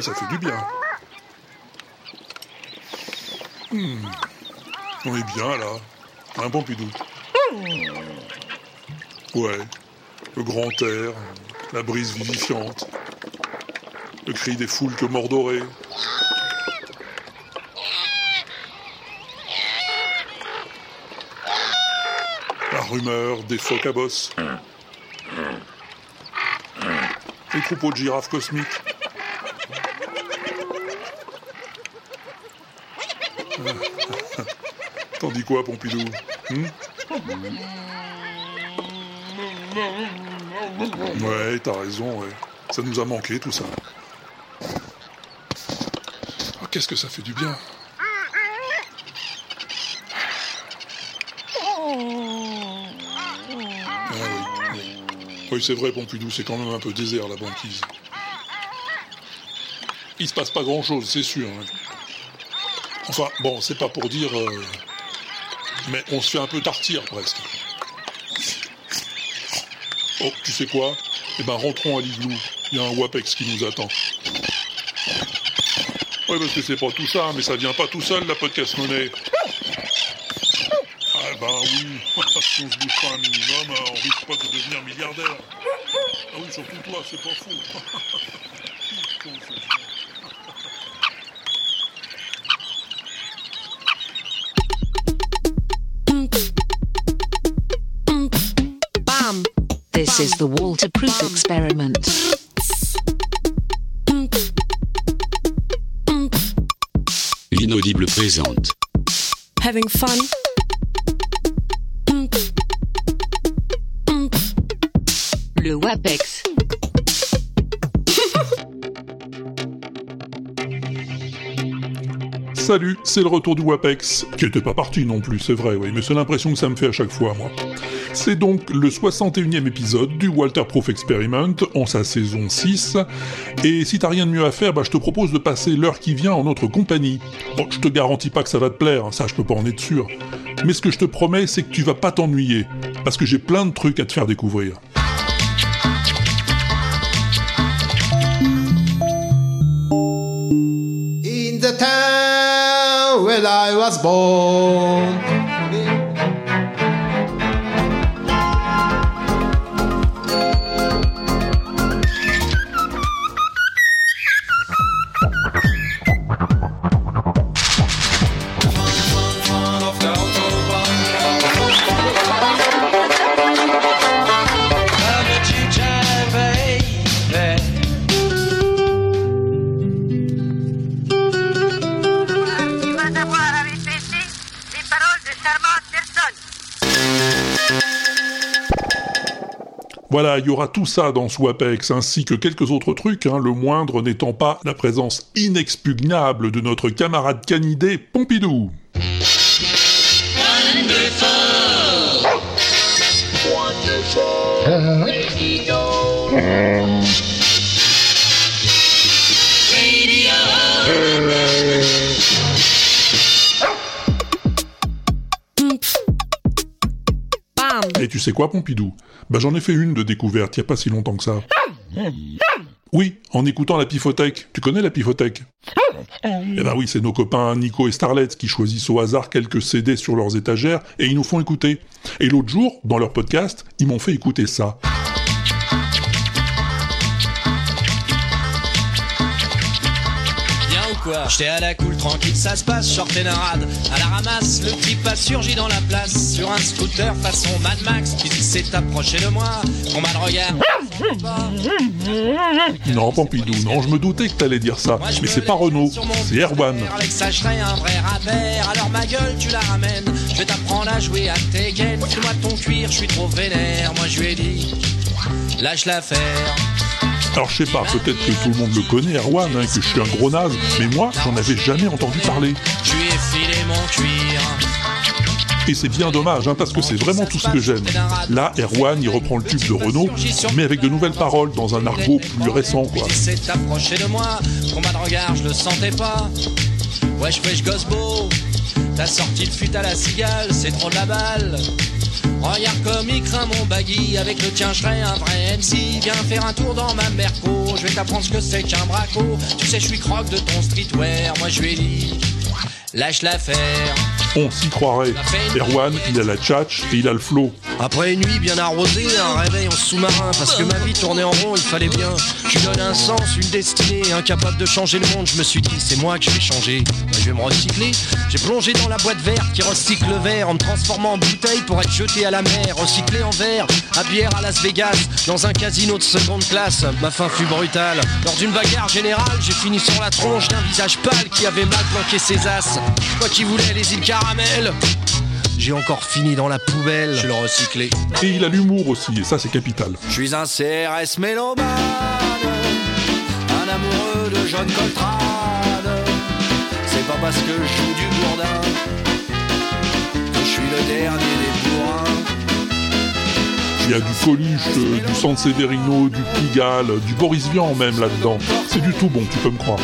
Ça fait du bien. Hmm. On est bien là. Un Pompidou. Ouais. Le grand air, la brise vivifiante, le cri des foules que mordorées. La rumeur des phoques à bosse. Les troupeaux de girafes cosmiques. Quoi, Pompidou hmm Ouais, t'as raison, ouais. Ça nous a manqué, tout ça. Oh, Qu'est-ce que ça fait du bien. Ah oui, oui. Oui, c'est vrai, Pompidou, c'est quand même un peu désert, la banquise. Il se passe pas grand-chose, c'est sûr. hein. Enfin, bon, c'est pas pour dire... euh, Mais on se fait un peu tartir, presque. Oh, tu sais quoi? Eh ben, rentrons à l'igloo. Il y a un WAPEX qui nous attend. Ouais, parce que c'est pas tout ça, mais ça vient pas tout seul, la podcast monnaie. Ah ben oui, si on se bouge pas un minimum, euh, on risque pas de devenir milliardaire. Ah oui, surtout toi, c'est pas fou. This is the waterproof experiment. L'inaudible présente. Having fun? Le WAPEX. Salut, c'est le retour du WAPEX, qui était pas parti non plus, c'est vrai, oui, mais c'est l'impression que ça me fait à chaque fois, moi. C'est donc le 61e épisode du Walter Proof Experiment, en sa saison 6, et si t'as rien de mieux à faire, bah, je te propose de passer l'heure qui vient en notre compagnie. Bon, je te garantis pas que ça va te plaire, hein, ça je peux pas en être sûr. Mais ce que je te promets, c'est que tu vas pas t'ennuyer, parce que j'ai plein de trucs à te faire découvrir. In the town where I was born. Voilà, il y aura tout ça dans ce WAPEX, ainsi que quelques autres trucs, hein, le moindre n'étant pas la présence inexpugnable de notre camarade canidé Pompidou. Et sais quoi, Pompidou? Bah j'en ai fait une de découverte, il y a pas si longtemps que ça. Oui, en écoutant la Pifothèque. Tu connais la Pifothèque Eh ben oui, c'est nos copains Nico et Starlet qui choisissent au hasard quelques CD sur leurs étagères et ils nous font écouter. Et l'autre jour, dans leur podcast, ils m'ont fait écouter ça. J'étais à la cool, tranquille, ça se passe, short et narade. À la ramasse, le type a surgi dans la place. Sur un scooter façon Mad Max, qui s'est approché de moi. On m'a le regard. Non, Pompidou, non, je me doutais que t'allais dire ça. Moi, Mais c'est pas Renault, c'est Erwan. Un vrai rabert. Alors ma gueule, tu la ramènes. Je vais t'apprendre à jouer à Tekken. Fais-moi ton cuir, je suis trop vénère. Moi, je lui ai dit, lâche l'affaire. Alors je sais pas, peut-être que tout le monde le connaît, Erwan, hein, que je suis un gros naze, mais moi, j'en avais jamais entendu parler. Je lui ai filé mon cuir. Et c'est bien dommage, hein, parce que c'est vraiment tout ce que j'aime. Là, Erwan, il reprend le tube de Renault, mais avec de nouvelles paroles, dans un argot plus récent, quoi. Il s'est approché de moi, combat de regard, je le sentais pas. Wesh, wesh, gosse beau, t'as sorti le fut à la cigale, c'est trop de la balle. Regarde comme il craint mon baggy, avec le tien je serai un vrai MC. Viens faire un tour dans ma Merco, je vais t'apprendre ce que c'est qu'un braco. Tu sais, je suis croque de ton streetwear, moi je ai dit, lâche l'affaire. On s'y croirait. Erwan, il a la tchatch et il a le flow. Après une nuit bien arrosée, un réveil en sous-marin, parce que ma vie tournait en rond, il fallait bien. Je lui donne un sens, une destinée, incapable de changer le monde. Je me suis dit, c'est moi que je vais changer. Bah, je vais me recycler. J'ai plongé dans la boîte verte qui recycle le verre en me transformant en bouteille pour être jeté à la mer. Recyclé en verre, à bière à Las Vegas, dans un casino de seconde classe. Ma fin fut brutale. Lors d'une bagarre générale, j'ai fini sur la tronche d'un visage pâle qui avait mal planqué ses as. Moi qui voulais les îles caramel. J'ai encore fini dans la poubelle. Je le recyclé. Et il a l'humour aussi, et ça c'est capital. Je suis un CRS mélomane, un amoureux de John Coltrane. C'est pas parce que je joue du bourdin que je suis le dernier des bourrins. Il y a du Coluche, euh, du Sanseverino, du Pigalle, du Boris Vian même là-dedans. C'est du tout bon, tu peux me croire.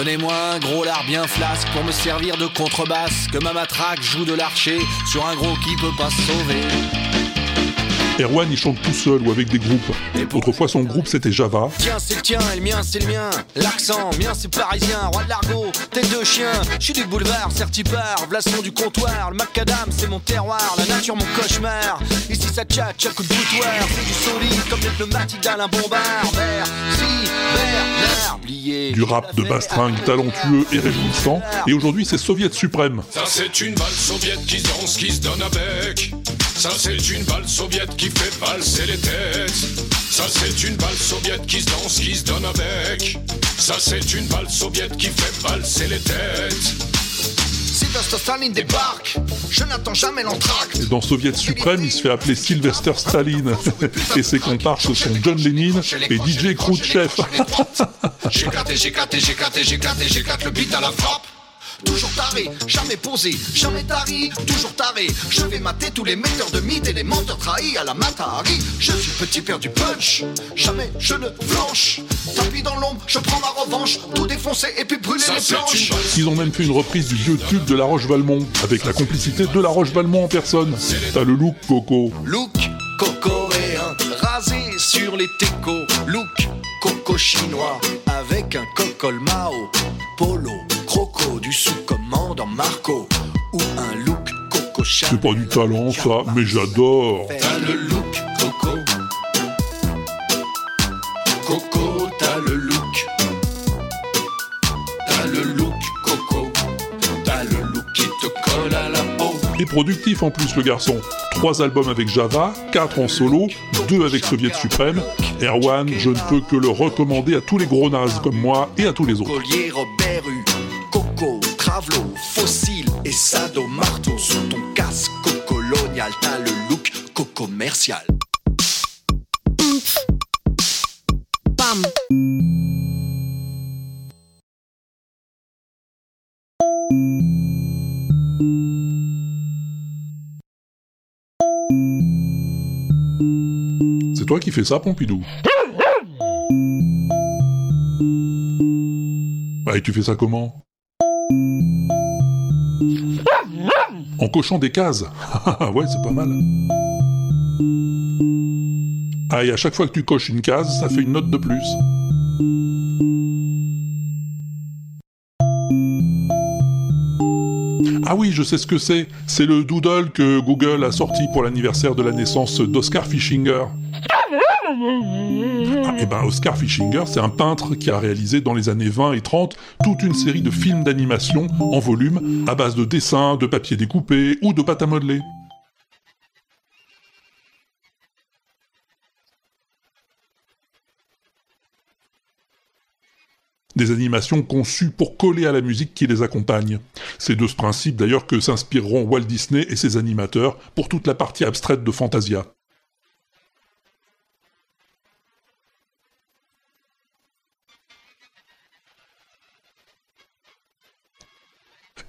Donnez-moi un gros lard bien flasque pour me servir de contrebasse. Que ma matraque joue de l'archer sur un gros qui peut pas se sauver. Erwan, il chante tout seul ou avec des groupes. Autrefois, son groupe c'était Java. Tiens, c'est le tien, et le mien, c'est le mien. L'accent, mien, c'est parisien. Roi de l'argot, tête de chien. Je suis du boulevard, certipar, blason du comptoir. Le macadam, c'est mon terroir. La nature, mon cauchemar. Ici, ça tchatche à coup de boutoir. C'est du solide comme les pneumatiques d'Alain Bombard. Vert, si, Bernard. Oublié. Du rap de bastringue talentueux et réjouissant. Et aujourd'hui, c'est Soviet suprême. Ça c'est une balle soviète qui danse, qui se donne avec. Ça c'est une balle soviète qui fait valser les têtes. Ça c'est une balle soviète qui se danse, qui se donne avec. Ça c'est une balle soviète qui fait valser les têtes. Sylvester Staline débarque, je n'attends jamais l'entracte. Et dans Soviet suprême, il se fait appeler Sylvester Staline. et ses comparses sont John Lennon et DJ Khrouchtchev. J'éclate, j'éclate, j'éclate, j'éclate, j'éclate le beat à la frappe. Toujours taré, jamais posé, jamais tari, toujours taré. Je vais mater tous les metteurs de mythes et les menteurs trahis à la Matahari. Je suis petit père du punch, jamais je ne flanche. Tapis dans l'ombre, je prends ma revanche, tout défoncer et puis brûler Ça les planches. Ils ont même fait une reprise du vieux tube de La Roche-Valmont, avec la complicité de La Roche-Valmont en personne. T'as le look, Coco. Look cocoréen, rasé sur les técos. Look coco chinois, avec un cocol Mao. Polo, croco, du sous-commandant Marco. Ou un look coco C'est pas du talent, ça, mais j'adore. T'as le look coco. Coco, t'as le look. T'as le look coco. T'as le look qui te colle à la peau. Et productif en plus, le garçon. Trois albums avec Java, quatre en solo, deux avec Soviet Suprême. Erwan, je ne peux que le recommander à tous les gros nazes comme moi et à tous les autres. Collier, Robert Travelo, Fossile et Sado Marteau Sous ton casque colonial, t'as le look co-commercial. Bam. C'est toi qui fais ça, Pompidou. Bah, et tu fais ça comment? En cochant des cases Ah ouais, c'est pas mal. Ah, et à chaque fois que tu coches une case, ça fait une note de plus. Ah oui, je sais ce que c'est. C'est le doodle que Google a sorti pour l'anniversaire de la naissance d'Oscar Fischinger. Ah, ben Oscar Fischinger, c'est un peintre qui a réalisé dans les années 20 et 30 toute une série de films d'animation en volume à base de dessins, de papier découpé ou de pâte à modeler. Des animations conçues pour coller à la musique qui les accompagne. C'est de ce principe d'ailleurs que s'inspireront Walt Disney et ses animateurs pour toute la partie abstraite de Fantasia.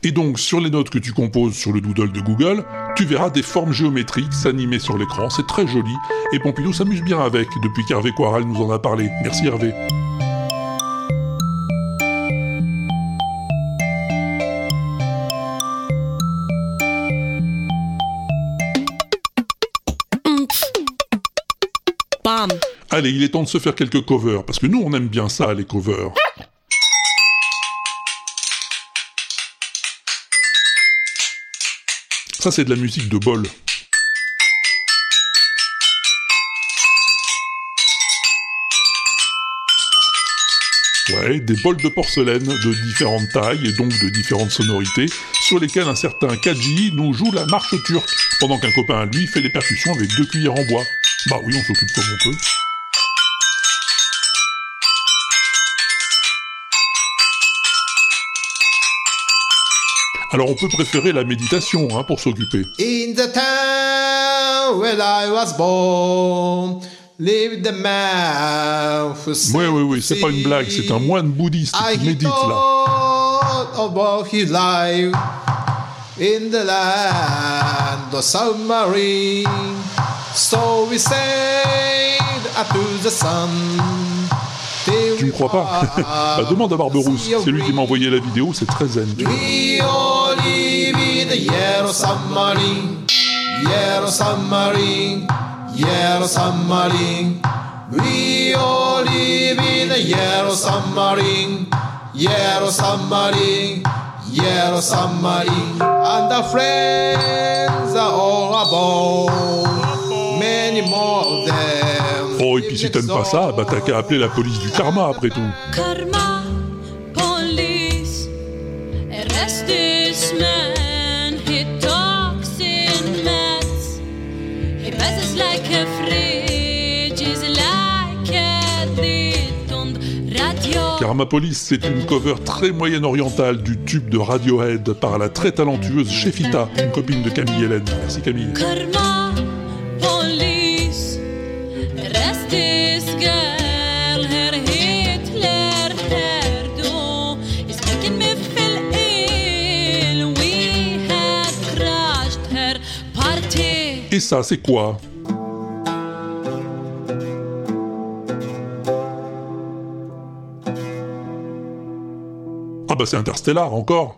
Et donc, sur les notes que tu composes sur le doodle de Google, tu verras des formes géométriques s'animer sur l'écran, c'est très joli, et Pompidou s'amuse bien avec, depuis qu'Hervé Coiral nous en a parlé. Merci Hervé. Allez, il est temps de se faire quelques covers, parce que nous on aime bien ça, les covers. Ça c'est de la musique de bol. Ouais, des bols de porcelaine de différentes tailles et donc de différentes sonorités, sur lesquels un certain Kaji nous joue la marche turque, pendant qu'un copain à lui fait les percussions avec deux cuillères en bois. Bah oui, on s'occupe comme on peut. Alors on peut préférer la méditation hein, pour s'occuper. In the town where I was born, lived the man who Oui, oui, oui, c'est pas une blague, c'est un moine bouddhiste qui médite là. about his life in the land of submarine. So we sailed up to the sun. till Tu ne crois pas? Bah demande à Barberousse, c'est lui qui m'a envoyé la vidéo, c'est très zen. tu yellow submarine, yellow submarine, yellow submarine. We all live in a yellow submarine, yellow submarine, yellow submarine. And our friends are all aboard, many more of them. Oh, et puis si t'aimes pas ça, bah t'as qu'à appeler la police du karma après tout. Karma, radio. Karma Police, c'est une cover très moyen-orientale du tube de Radiohead par la très talentueuse Shefita, une copine de Camille Hélène. Merci Camille. Karma, police, arrest this girl. Her Ah bah c'est Interstellar encore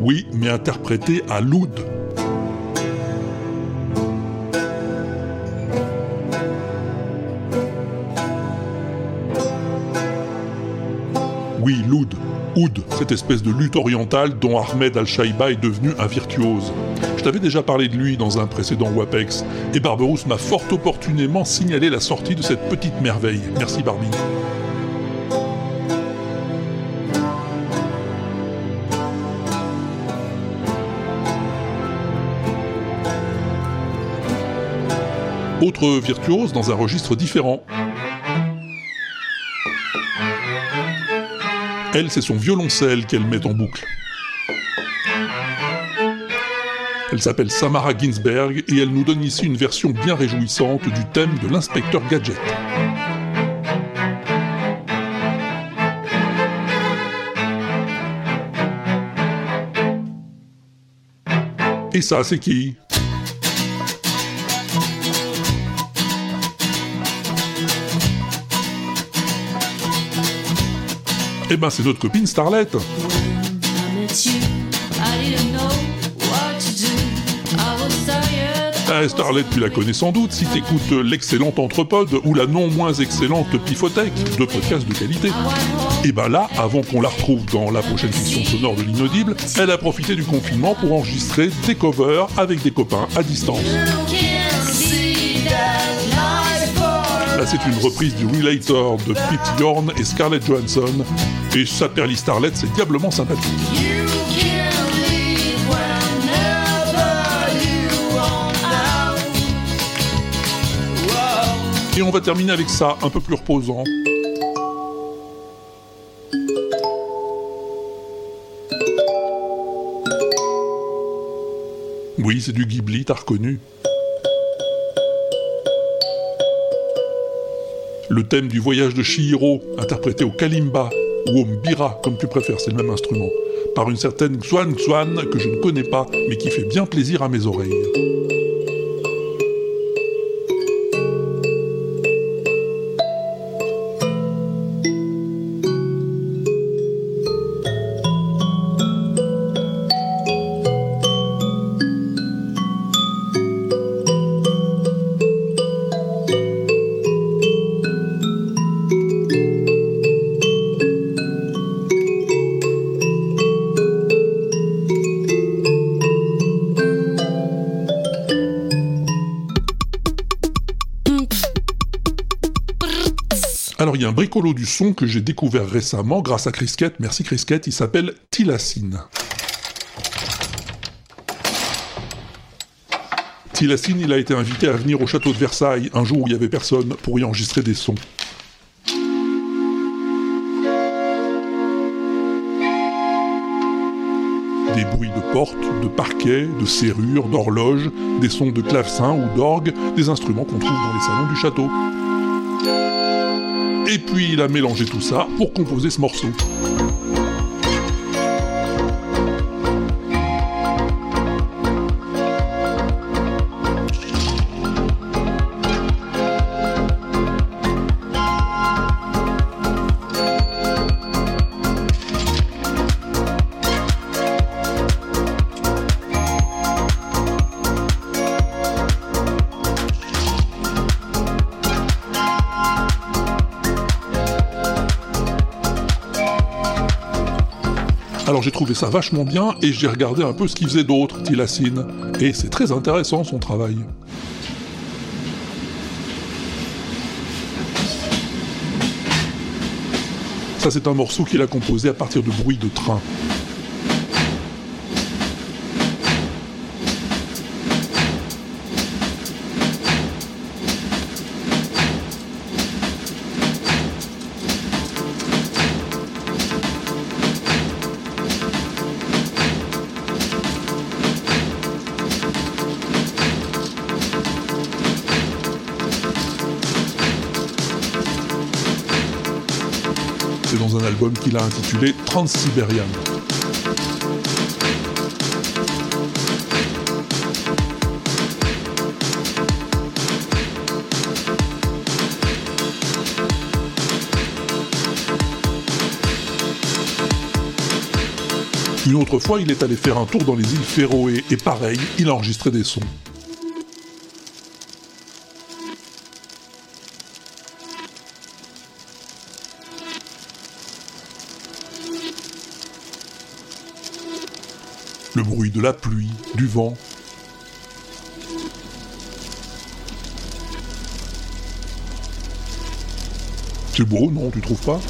Oui, mais interprété à l'oud. Oui, l'oud. Oud, cette espèce de lutte orientale dont Ahmed Al-Shaiba est devenu un virtuose. Je t'avais déjà parlé de lui dans un précédent WAPEX, et Barberousse m'a fort opportunément signalé la sortie de cette petite merveille. Merci Barbie. Autre virtuose dans un registre différent. Elle, c'est son violoncelle qu'elle met en boucle. Elle s'appelle Samara Ginsberg et elle nous donne ici une version bien réjouissante du thème de l'inspecteur Gadget. Et ça, c'est qui? What to do. I was tired. Eh, Starlet, tu la connais sans doute si t'écoutes l'excellente Entrepode ou la non moins excellente Pifothèque, deux podcasts de qualité. Et ben là, avant qu'on la retrouve dans la prochaine fiction sonore de l'inaudible, elle a profité du confinement pour enregistrer des covers avec des copains à distance. C'est une reprise du Relator de Pete Yorn et Scarlett Johansson. Et sa perlie Starlet, c'est diablement sympathique. Et on va terminer avec ça, un peu plus reposant. Oui, c'est du Ghibli, t'as reconnu. Le thème du voyage de Chihiro, interprété au kalimba ou au mbira, comme tu préfères, c'est le même instrument, par une certaine Xuan Xuan que je ne connais pas, mais qui fait bien plaisir à mes oreilles. Son que j'ai découvert récemment grâce à Crisquette. Merci Crisquette, il s'appelle Tilacine. Tilacine, il a été invité à venir au château de Versailles un jour où il y avait personne pour y enregistrer des sons. Des bruits de portes, de parquets, de serrures, d'horloges, des sons de clavecin ou d'orgue, des instruments qu'on trouve dans les salons du château. Et puis il a mélangé tout ça pour composer ce morceau. J'ai trouvé ça vachement bien et j'ai regardé un peu ce qu'il faisait d'autre, Tilacine. Et c'est très intéressant son travail. Ça c'est un morceau qu'il a composé à partir de bruits de train. Qu'il a intitulé Transsibérian. Une autre fois, il est allé faire un tour dans les îles Féroé et pareil, il a enregistré des sons. La pluie, du vent. C'est beau, non, tu trouves pas?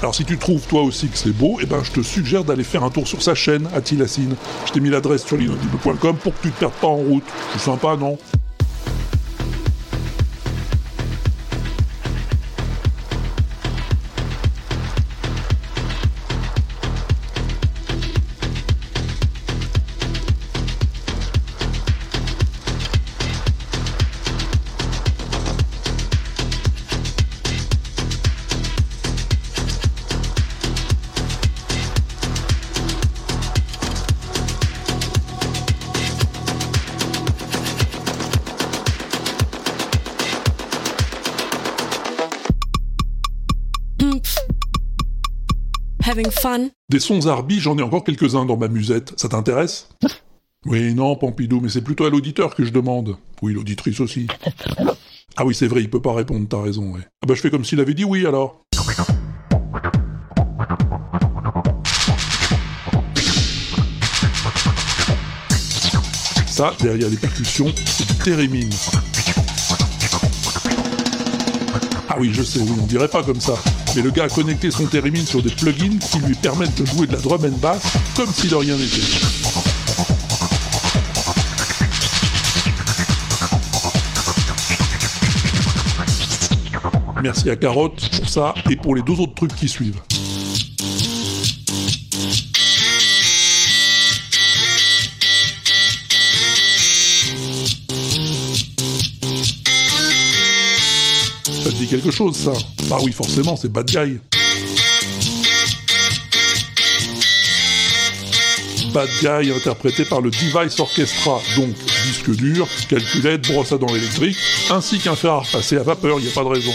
Alors si tu trouves toi aussi que c'est beau, eh ben je te suggère d'aller faire un tour sur sa chaîne, à Tilacine. Je t'ai mis l'adresse sur l'inaudible.com pour que tu te perdes pas en route. C'est sympa, non? Having fun? Des sons Arby, j'en ai encore quelques-uns dans ma musette. Ça t'intéresse? Oui, non, Pompidou, mais c'est plutôt à l'auditeur que je demande. Oui, l'auditrice aussi. Ah oui, c'est vrai, il peut pas répondre, t'as raison, ouais. Ah bah je fais comme s'il avait dit oui, alors. Ça, derrière les percussions, c'est du. Ah oui, je sais, oui, on dirait pas comme ça. Mais le gars a connecté son thérémine sur des plugins qui lui permettent de jouer de la drum and bass comme si de rien n'était. Merci à Carotte pour ça et pour les deux autres trucs qui suivent. Quelque chose, ça Bah oui, forcément, c'est Bad Guy. Bad Guy interprété par le Device Orchestra, donc disque dur, calculette, brosse à dents électrique, ainsi qu'un fer à repasser à vapeur, il n'y a pas de raison.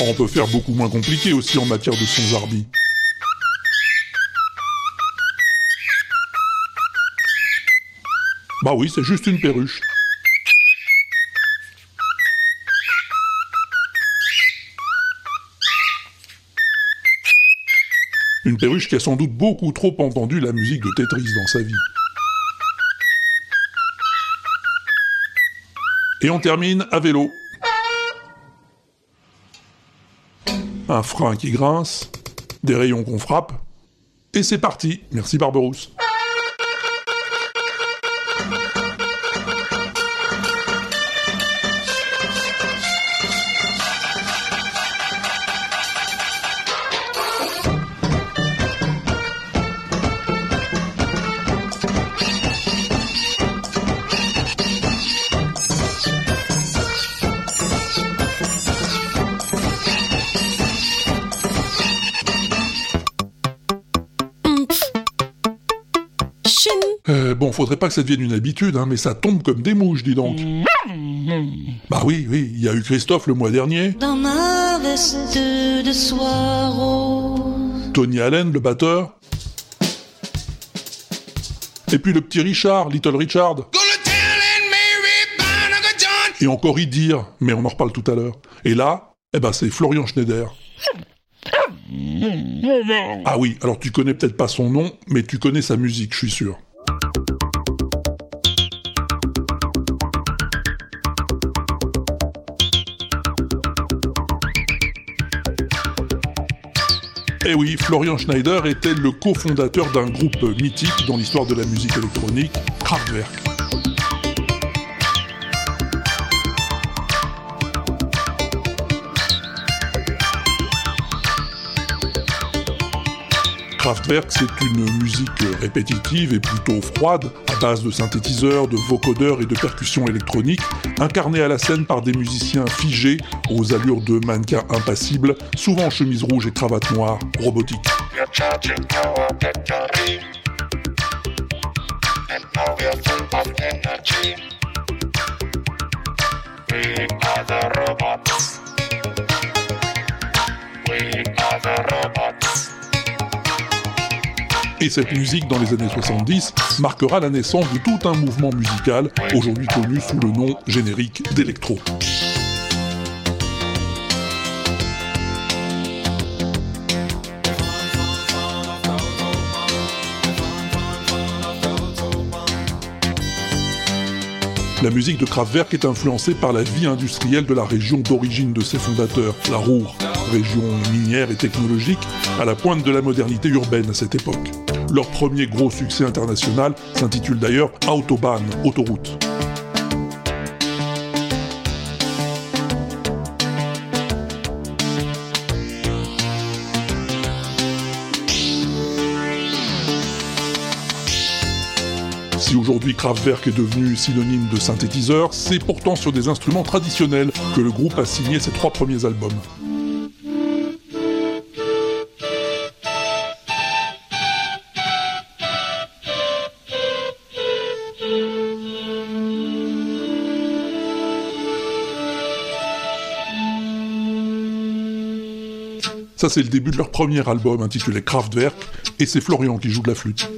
On peut faire beaucoup moins compliqué aussi en matière de sons Arby. Bah oui, c'est juste une perruche. Une perruche qui a sans doute beaucoup trop entendu la musique de Tetris dans sa vie. Et on termine à vélo. Un frein qui grince, des rayons qu'on frappe, et c'est parti. Merci Barberousse. Faudrait pas que ça devienne une habitude, hein, mais ça tombe comme des mouches, dis donc. Bah oui, oui, il y a eu Christophe le mois dernier. Dans ma veste de soie rose. Tony Allen, le batteur. Et puis le petit Richard, Little Richard. Et encore y dire, mais on en reparle tout à l'heure. Et là, eh ben c'est Florian Schneider. Ah oui, alors tu connais peut-être pas son nom, mais tu connais sa musique, je suis sûr. Eh oui, Florian Schneider était le cofondateur d'un groupe mythique dans l'histoire de la musique électronique, Kraftwerk. Kraftwerk, c'est une musique répétitive et plutôt froide, à base de synthétiseurs, de vocodeurs et de percussions électroniques, incarnée à la scène par des musiciens figés, aux allures de mannequins impassibles, souvent en chemise rouge et cravate noire, robotique. Et cette musique dans les années 70 marquera la naissance de tout un mouvement musical, aujourd'hui connu sous le nom générique d'électro. La musique de Kraftwerk est influencée par la vie industrielle de la région d'origine de ses fondateurs, la Ruhr, région minière et technologique, à la pointe de la modernité urbaine à cette époque. Leur premier gros succès international s'intitule d'ailleurs Autobahn, autoroute. Si aujourd'hui Kraftwerk est devenu synonyme de synthétiseur, c'est pourtant sur des instruments traditionnels que le groupe a signé ses trois premiers albums. Ça, c'est le début de leur premier album intitulé Kraftwerk, et c'est Florian qui joue de la flûte.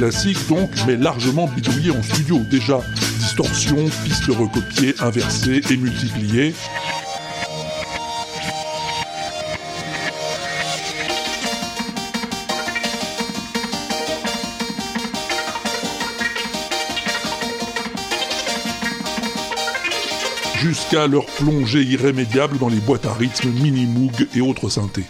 Classique donc, mais largement bidouillé en studio déjà. Distorsion, pistes recopiées, inversées et multipliées. jusqu'à leur plongée irrémédiable dans les boîtes à rythme, mini-moog et autres synthés.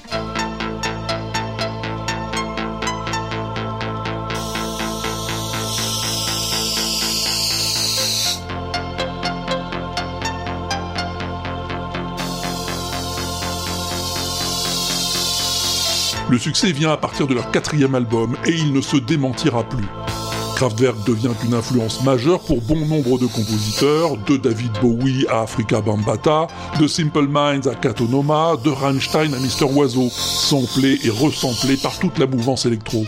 Le succès vient à partir de leur quatrième album et il ne se démentira plus. Kraftwerk devient une influence majeure pour bon nombre de compositeurs, de David Bowie à Africa Bambata, de Simple Minds à Katonoma, de Rammstein à Mister Oiseau, samplé et resamplé par toute la mouvance électro.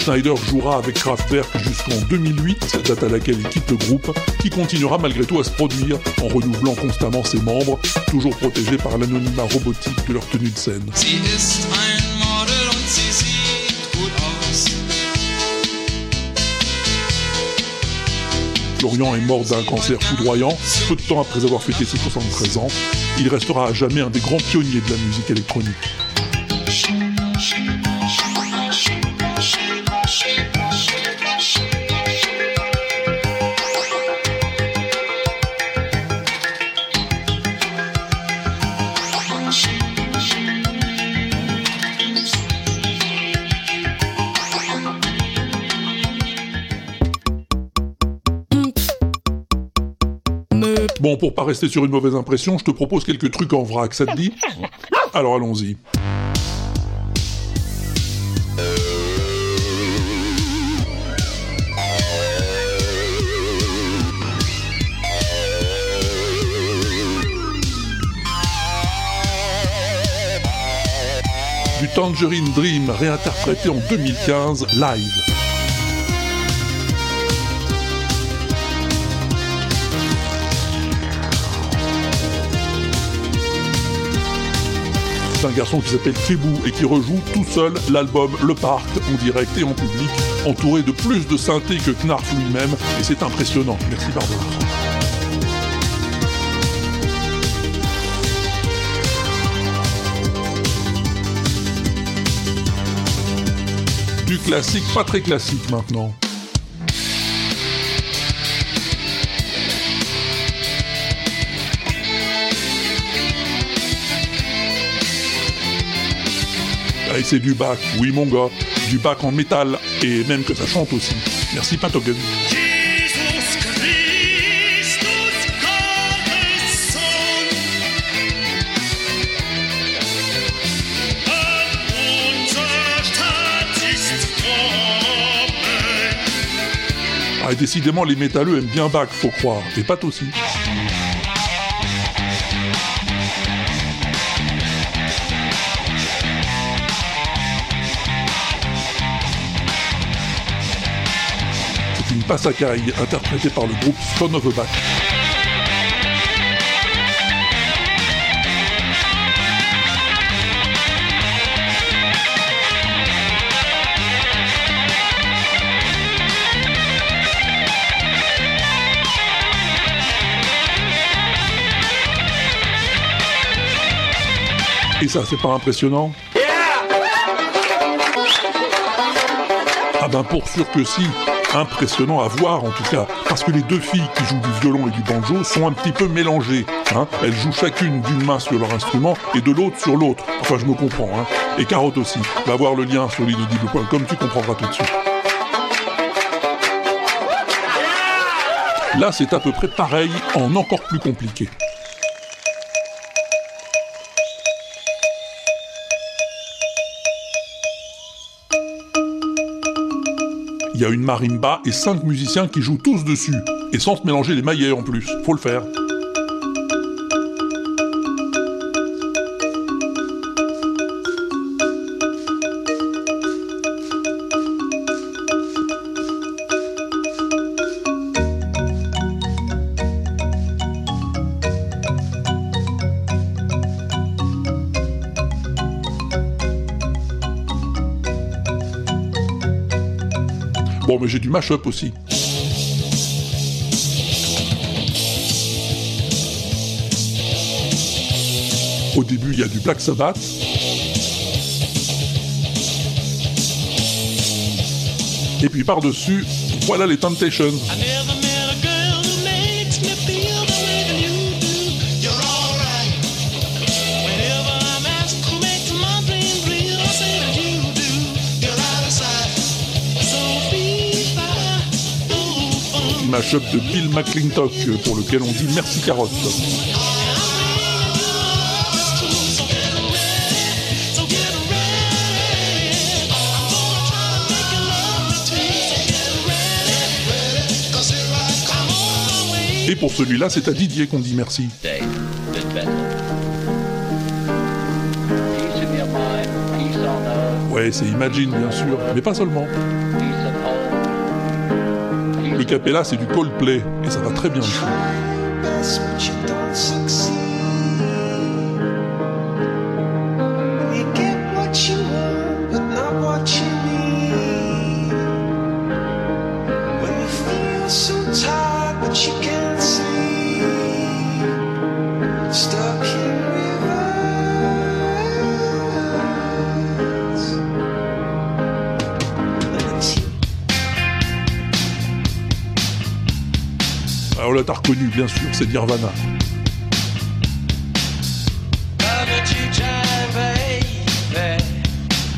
Schneider jouera avec Kraftwerk jusqu'en 2008, date à laquelle il quitte le groupe, qui continuera malgré tout à se produire en renouvelant constamment ses membres, toujours protégés par l'anonymat robotique de leur tenue de scène. Florian est mort d'un cancer foudroyant, peu de temps après avoir fêté ses 73 ans. Il restera à jamais un des grands pionniers de la musique électronique. Bon, pour pas rester sur une mauvaise impression, je te propose quelques trucs en vrac, ça te dit? Alors allons-y. Du Tangerine Dream réinterprété en 2015 live. C'est un garçon qui s'appelle Kebou et qui rejoue tout seul l'album Le Parc en direct et en public, entouré de plus de synthé que Knarf lui-même, et c'est impressionnant. Merci Barbara. Du classique, pas très classique maintenant. Et c'est du bac, oui mon gars, du bac en métal, et même que ça chante aussi. Merci Patogen. Ah, et décidément, les métalleux aiment bien Bach, faut croire, et Pat aussi. C'est une passacaille interprétée par le groupe Son of a Bach. Et ça, c'est pas impressionnant? Ah ben pour sûr que si, impressionnant à voir en tout cas, parce que les deux filles qui jouent du violon et du banjo sont un petit peu mélangées. Hein Elles jouent chacune d'une main sur leur instrument et de l'autre sur l'autre. Enfin je me comprends. Hein et Carotte aussi. Va voir le lien sur l'inaudible.com, tu comprendras tout de suite. Là c'est à peu près pareil, en encore plus compliqué. Il y a une marimba et cinq musiciens qui jouent tous dessus, et sans se mélanger les maillets en plus, faut le faire. Mais j'ai du mash-up aussi. Au début, il y a du Black Sabbath. Et puis par-dessus, voilà les Temptations. Mashup de Bill McClintock pour lequel on dit merci carotte. Et pour celui-là, c'est à Didier qu'on dit merci. Ouais, c'est Imagine, bien sûr, mais pas seulement. Le capella, c'est du Coldplay, et ça va très bien. Bien sûr, c'est Nirvana.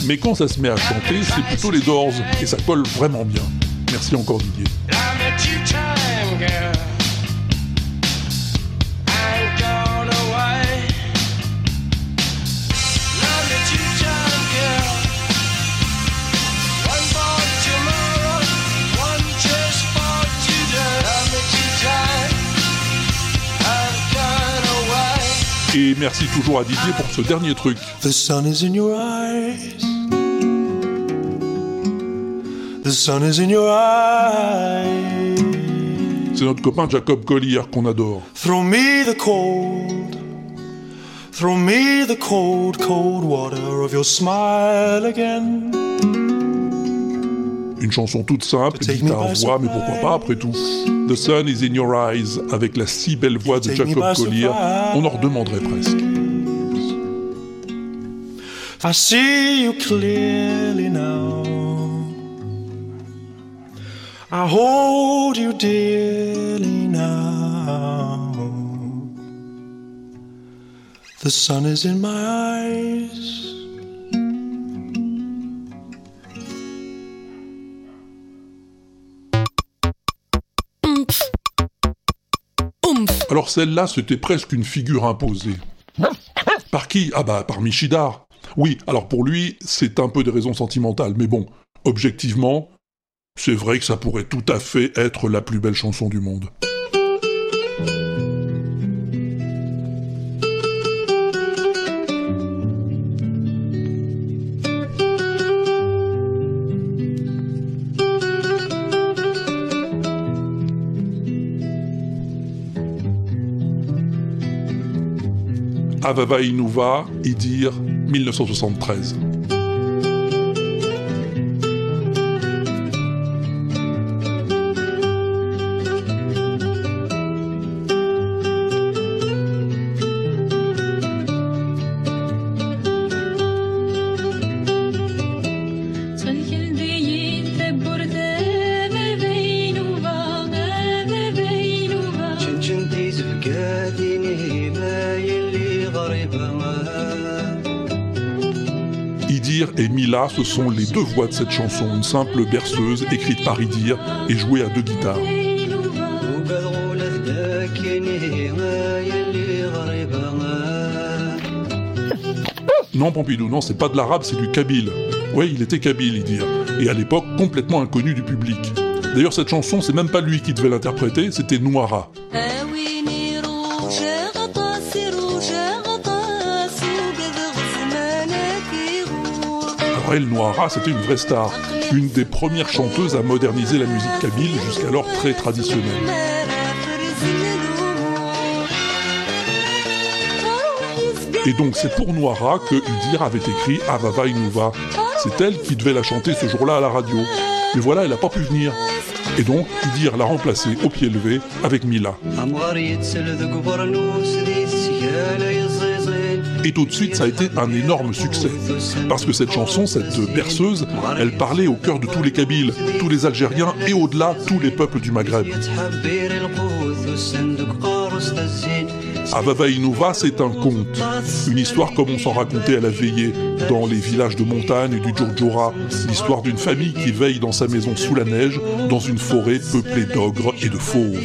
Mais quand ça se met à chanter, c'est plutôt les Doors, et ça colle vraiment bien. Merci encore Didier. Et merci toujours à Didier pour ce dernier truc. The sun is in your eyes. The sun is in your eyes. C'est notre copain Jacob Collier qu'on adore. Throw me the cold. Throw me the cold, cold water of your smile again. Une chanson toute simple, guitare-voix, mais pourquoi pas après tout. The Sun is in Your Eyes, avec la si belle voix de Jacob Collier, on en redemanderait presque. I see you clearly now. I hold you dearly now. The sun is in my eyes. Alors celle-là, c'était presque une figure imposée. Par qui? Ah bah par Michidar. Oui, alors pour lui, c'est un peu des raisons sentimentales, mais bon, objectivement, c'est vrai que ça pourrait tout à fait être la plus belle chanson du monde. Avava Inuva, Idir, 1973. ce sont les deux voix de cette chanson, une simple berceuse écrite par Idir et jouée à deux guitares. Non, Pompidou, non, c'est pas de l'arabe, c'est du kabyle. Oui, il était kabyle, Idir, et à l'époque complètement inconnu du public. D'ailleurs, cette chanson, c'est même pas lui qui devait l'interpréter, c'était Nouara. Hein Alors elle, Noara, c'était une vraie star, une des premières chanteuses à moderniser la musique kabyle, jusqu'alors très traditionnelle. Et donc c'est pour Noara que Idir avait écrit Avava Inuva. C'est elle qui devait la chanter ce jour-là à la radio. Mais voilà, elle n'a pas pu venir. Et donc Idir l'a remplacée au pied levé avec Mila. Et tout de suite, ça a été un énorme succès. Parce que cette chanson, cette berceuse, elle parlait au cœur de tous les Kabyles, tous les Algériens et au-delà, tous les peuples du Maghreb. Avava Inova, c'est un conte, une histoire comme on s'en racontait à la veillée dans les villages de montagne du Djurdjura, l'histoire d'une famille qui veille dans sa maison sous la neige, dans une forêt peuplée d'ogres et de fauves.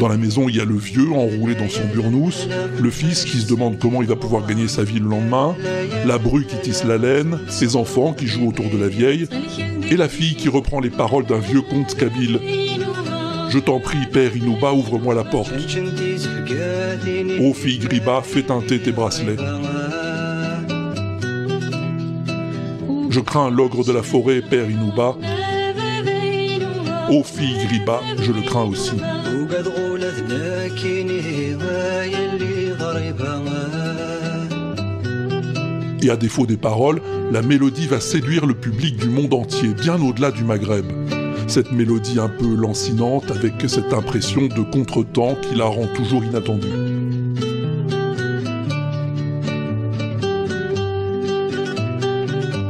Dans la maison, il y a le vieux enroulé dans son burnous, le fils qui se demande comment il va pouvoir gagner sa vie le lendemain, la bru qui tisse la laine, ses enfants qui jouent autour de la vieille, et la fille qui reprend les paroles d'un vieux conte kabyle. Je t'en prie, père Inouba, ouvre-moi la porte. Ô fille Griba, fais teinter tes bracelets. Je crains l'ogre de la forêt, père Inouba. Ô fille Griba, je le crains aussi. Et à défaut des paroles, la mélodie va séduire le public du monde entier, bien au-delà du Maghreb. Cette mélodie un peu lancinante avec cette impression de contretemps qui la rend toujours inattendue.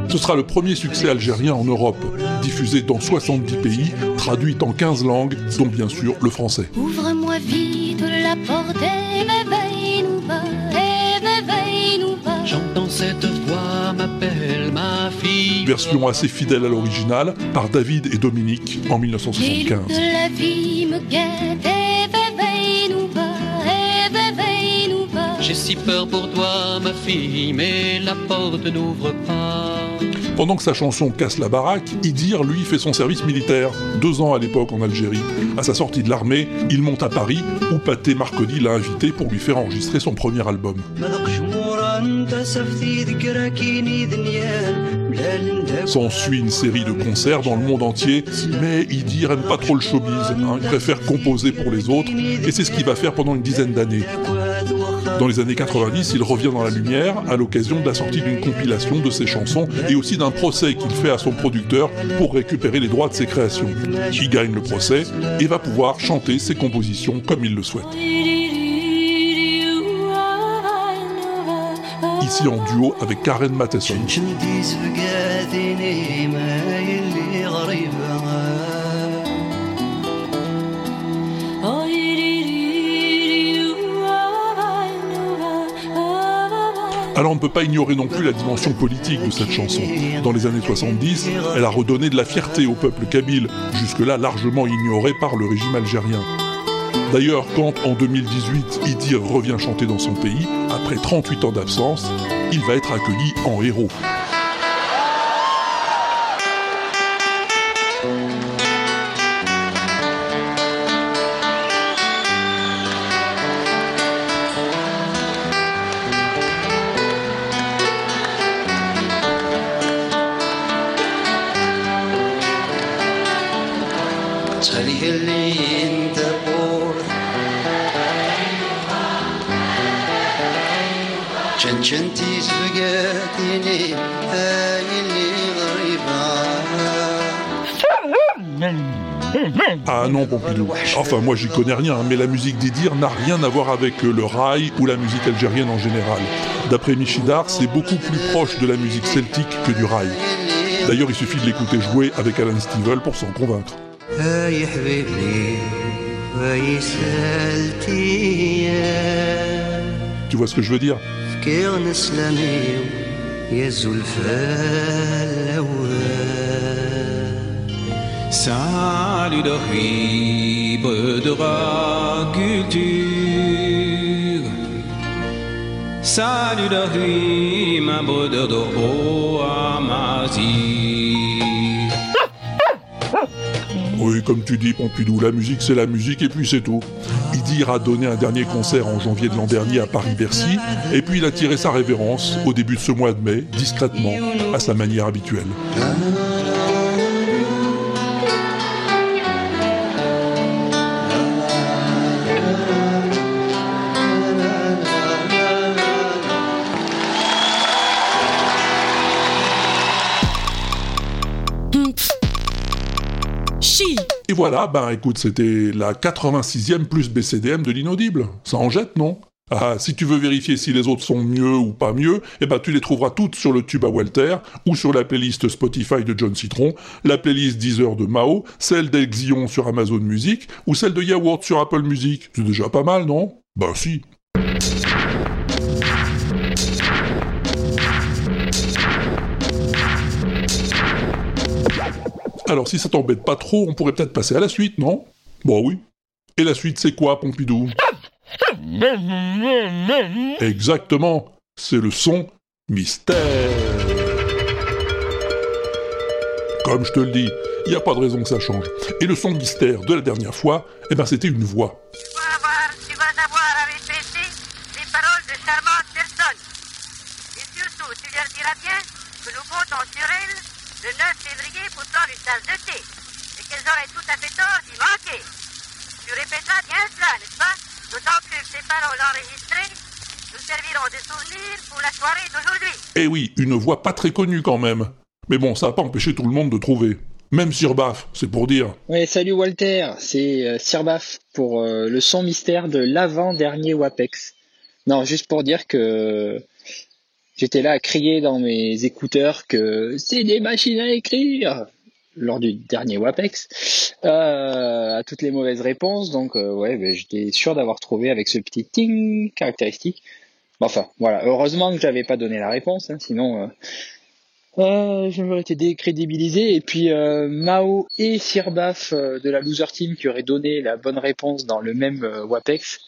Ce sera le premier succès algérien en Europe, diffusé dans 70 pays, traduit en 15 langues, dont bien sûr le français. Ouvre-moi vite la porte et réveille-nous pas, et réveille-nous pas. J'entends cette voix m'appelle ma fille. Version assez fidèle à l'original par David et Dominique en L'île 1975. de la vie me guette et réveille-nous pas, et réveille-nous pas. J'ai si peur pour toi, ma fille, mais la porte n'ouvre pas. Pendant que sa chanson casse la baraque, Idir, lui, fait son service militaire, deux ans à l'époque en Algérie. À sa sortie de l'armée, il monte à Paris, où Pathé Marconi l'a invité pour lui faire enregistrer son premier album. S'ensuit une série de concerts dans le monde entier, mais Idir aime pas trop le showbiz, hein, il préfère composer pour les autres, et c'est ce qu'il va faire pendant une dizaine d'années. Dans les années 90, il revient dans la lumière à l'occasion de la sortie d'une compilation de ses chansons et aussi d'un procès qu'il fait à son producteur pour récupérer les droits de ses créations. Il gagne le procès et va pouvoir chanter ses compositions comme il le souhaite. Ici en duo avec Karen Matheson. Alors on ne peut pas ignorer non plus la dimension politique de cette chanson. Dans les années 70, elle a redonné de la fierté au peuple kabyle, jusque-là largement ignoré par le régime algérien. D'ailleurs, quand en 2018 Idir revient chanter dans son pays, après 38 ans d'absence, il va être accueilli en héros. Ah non, Pompidou. Enfin, moi, j'y connais rien, mais la musique d'Idir n'a rien à voir avec le rail ou la musique algérienne en général. D'après Michidar, c'est beaucoup plus proche de la musique celtique que du rail. D'ailleurs, il suffit de l'écouter jouer avec Alan Stivell pour s'en convaincre. Tu vois ce que je veux dire? Salut de fibre de culture. Salut de rime de à Oui, comme tu dis, Pompidou, la musique c'est la musique et puis c'est tout. Idir a donné un dernier concert en janvier de l'an dernier à Paris-Bercy, et puis il a tiré sa révérence au début de ce mois de mai, discrètement, à sa manière habituelle. Voilà, ben écoute, c'était la 86e plus BCDM de l'inaudible. Ça en jette, non? Ah, si tu veux vérifier si les autres sont mieux ou pas mieux, eh ben tu les trouveras toutes sur le tube à Walter, ou sur la playlist Spotify de John Citron, la playlist Deezer de Mao, celle d'Exion sur Amazon Music, ou celle de Yaourt sur Apple Music. C'est déjà pas mal, non? Ben si. Alors si ça t'embête pas trop, on pourrait peut-être passer à la suite, non? Bon oui. Et la suite c'est quoi, Pompidou? Exactement, c'est le son mystère. Comme je te le dis, il n'y a pas de raison que ça change. Et le son mystère de la dernière fois, eh ben c'était une voix. Tu vas avoir les paroles de. Et surtout, tu leur diras bien que sur elles le 9 février pour prendre une tasse de thé. Et qu'elles auraient tout à fait tort d'y manquer. Tu répéteras bien cela, n'est-ce pas? D'autant plus que ces paroles enregistrées nous serviront de souvenir pour la soirée d'aujourd'hui. Eh oui, une voix pas très connue quand même. Mais bon, ça a pas empêché tout le monde de trouver. Même Sir Baff, c'est pour dire. Ouais, salut Walter, c'est euh, Sir Baff pour euh, le son mystère de l'avant-dernier WAPEX. Non, juste pour dire que j'étais là à crier dans mes écouteurs que c'est des machines à écrire lors du dernier WAPEX euh, à toutes les mauvaises réponses. Donc euh, ouais, ben, j'étais sûr d'avoir trouvé avec ce petit ting caractéristique. Enfin voilà, heureusement que j'avais pas donné la réponse, hein, sinon euh, euh, je été décrédibilisé. Et puis euh, Mao et Sirbaf euh, de la Loser Team qui auraient donné la bonne réponse dans le même WAPEX.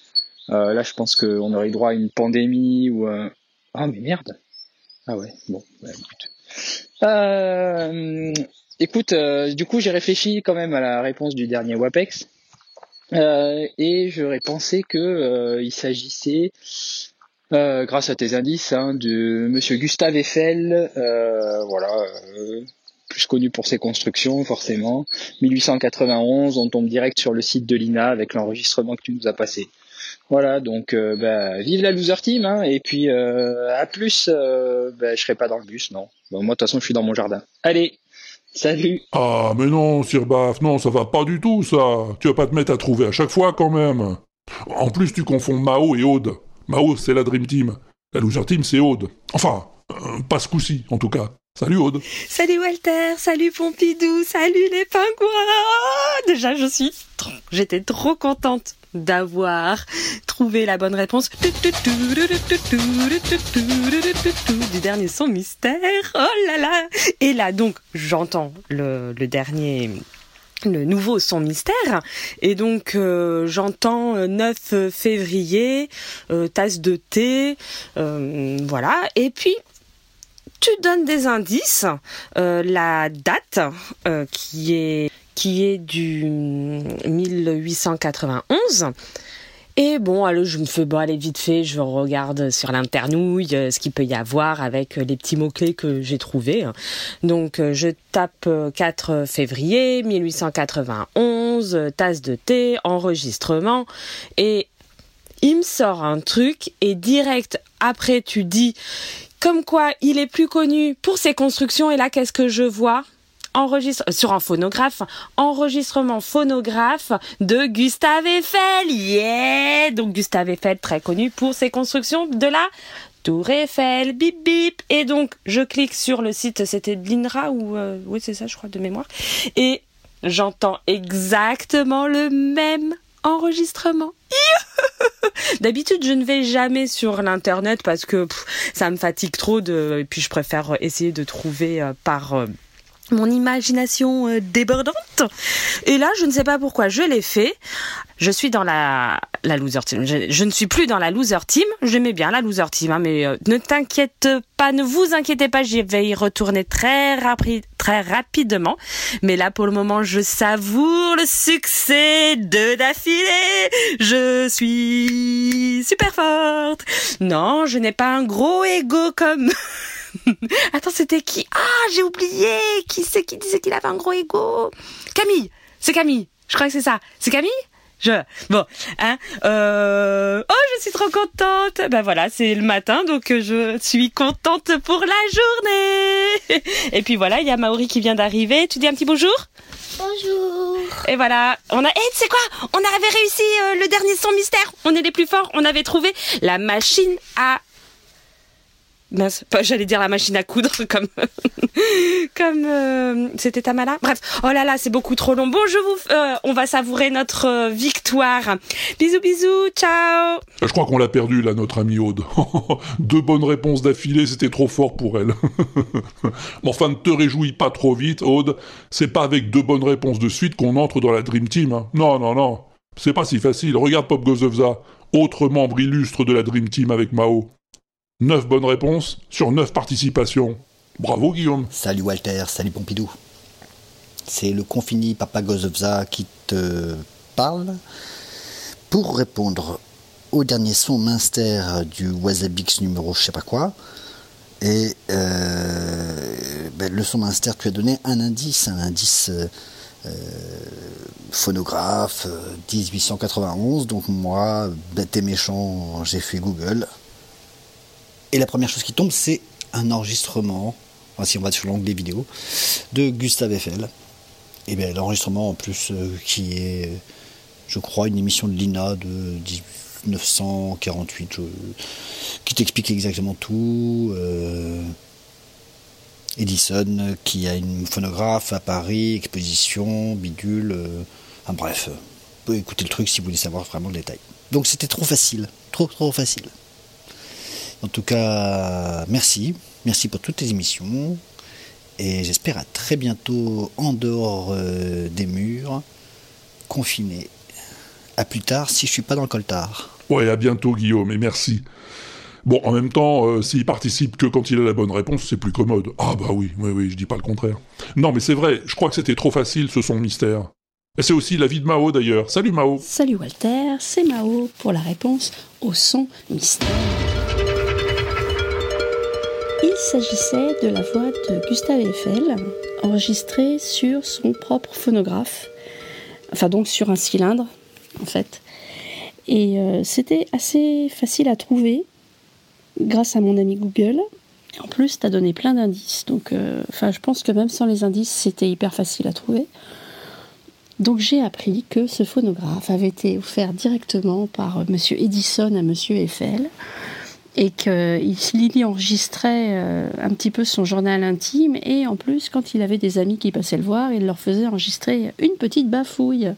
Là, je pense qu'on aurait droit à une pandémie ou un... Ah mais merde. Ah ouais, bon, bah, écoute. Euh, écoute, euh, du coup, j'ai réfléchi quand même à la réponse du dernier WAPEX. Euh, et j'aurais pensé que il s'agissait, grâce à tes indices, hein, de Monsieur Gustave Eiffel, voilà, plus connu pour ses constructions forcément. 1891, on tombe direct sur le site de l'INA avec l'enregistrement que tu nous as passé. Voilà, donc euh, bah, vive la loser team, hein, et puis euh, à plus, euh, bah, je serai pas dans le bus, non. Bon, moi de toute façon je suis dans mon jardin. Allez, salut. Ah, mais non, Sir Baff, non, ça va pas du tout, ça. Tu vas pas te mettre à trouver à chaque fois, quand même. En plus, tu confonds Mao et Aude. Mao, c'est la Dream Team. La Loser Team, c'est Aude. Enfin, euh, pas ce coup-ci, en tout cas. Salut Aude. Salut Walter, salut Pompidou, salut les pingouins. Déjà, je suis, trop- j'étais trop contente d'avoir trouvé la bonne réponse du dernier son mystère. Oh là là. Et là, donc, j'entends le, dernier le nouveau son mystère et donc euh, j'entends euh, 9 février euh, tasse de thé euh, voilà et puis tu donnes des indices euh, la date euh, qui est qui est du 1891 et bon, allez, je me fais bon, allez, vite fait, je regarde sur l'internouille euh, ce qu'il peut y avoir avec euh, les petits mots-clés que j'ai trouvés. Donc, euh, je tape euh, 4 février 1891, euh, tasse de thé, enregistrement, et il me sort un truc, et direct après, tu dis, comme quoi il est plus connu pour ses constructions, et là, qu'est-ce que je vois? Enregistre sur un phonographe, enregistrement phonographe de Gustave Eiffel. Yeah Donc Gustave Eiffel très connu pour ses constructions de la Tour Eiffel, bip bip. Et donc je clique sur le site, c'était de l'INRA ou euh, oui c'est ça je crois de mémoire. Et j'entends exactement le même enregistrement. D'habitude, je ne vais jamais sur l'internet parce que ça me fatigue trop de et puis je préfère essayer de trouver euh, par euh, mon imagination euh, débordante. Et là, je ne sais pas pourquoi je l'ai fait. Je suis dans la, la loser team. Je, ne suis plus dans la loser team. J'aimais bien la loser team, hein, mais euh, ne t'inquiète pas, ne vous inquiétez pas, j'y vais y retourner très, très rapidement. Mais là, pour le moment, je savoure le succès de d'affilée. Je suis super forte. Non, je n'ai pas un gros ego comme... Attends, c'était qui? Ah, j'ai oublié. Qui c'est qui disait qu'il avait un gros ego? Camille. C'est Camille. Je crois que c'est ça. C'est Camille? Je bon hein euh... oh je suis trop contente ben voilà c'est le matin donc je suis contente pour la journée et puis voilà il y a Maori qui vient d'arriver tu dis un petit bonjour? Bonjour. et voilà on a eh tu sais quoi? On avait réussi euh, le dernier son mystère on est les plus forts on avait trouvé la machine à J'allais dire la machine à coudre comme comme euh, c'était Tamala. Bref, oh là là, c'est beaucoup trop long. Bon, je vous, euh, on va savourer notre euh, victoire. Bisous, bisous, ciao. Je crois qu'on l'a perdu, là, notre ami Aude. Deux bonnes réponses d'affilée, c'était trop fort pour elle. Mais enfin, ne te réjouis pas trop vite, Aude. C'est pas avec deux bonnes réponses de suite qu'on entre dans la Dream Team. hein. Non, non, non. C'est pas si facile. Regarde Pop Gozovza, autre membre illustre de la Dream Team avec Mao. Neuf bonnes réponses sur neuf participations. Bravo, Guillaume. Salut Walter, salut Pompidou. C'est le confini Papa Gozovza qui te parle pour répondre au dernier son Minster du Wasabix numéro je sais pas quoi. Et euh, ben, le son Minster, tu as donné un indice, un indice euh, euh, phonographe, euh, 1891. Donc moi, bête et méchant, j'ai fait Google. Et la première chose qui tombe, c'est un enregistrement, enfin, si on va sur l'onglet vidéo, de Gustave Eiffel. Et bien l'enregistrement en plus euh, qui est, je crois, une émission de l'INA de 1948, euh, qui t'explique exactement tout. euh, Edison qui a une phonographe à Paris, exposition, bidule, euh, enfin bref, vous pouvez écouter le truc si vous voulez savoir vraiment le détail. Donc c'était trop facile, trop trop facile. En tout cas, merci, merci pour toutes tes émissions, et j'espère à très bientôt en dehors euh, des murs, confiné. À plus tard si je suis pas dans le coltard. Ouais, à bientôt Guillaume, et merci. Bon, en même temps, euh, s'il participe que quand il a la bonne réponse, c'est plus commode. Ah bah oui, oui, oui, je dis pas le contraire. Non, mais c'est vrai, je crois que c'était trop facile ce son mystère. Et c'est aussi l'avis de Mao d'ailleurs. Salut Mao. Salut Walter, c'est Mao pour la réponse au son mystère. Il s'agissait de la voix de Gustave Eiffel, enregistrée sur son propre phonographe, enfin donc sur un cylindre en fait. Et euh, c'était assez facile à trouver grâce à mon ami Google. En plus, tu as donné plein d'indices, donc euh, je pense que même sans les indices, c'était hyper facile à trouver. Donc j'ai appris que ce phonographe avait été offert directement par euh, Monsieur Edison à Monsieur Eiffel et qu'il y enregistrait euh, un petit peu son journal intime et en plus quand il avait des amis qui passaient le voir, il leur faisait enregistrer une petite bafouille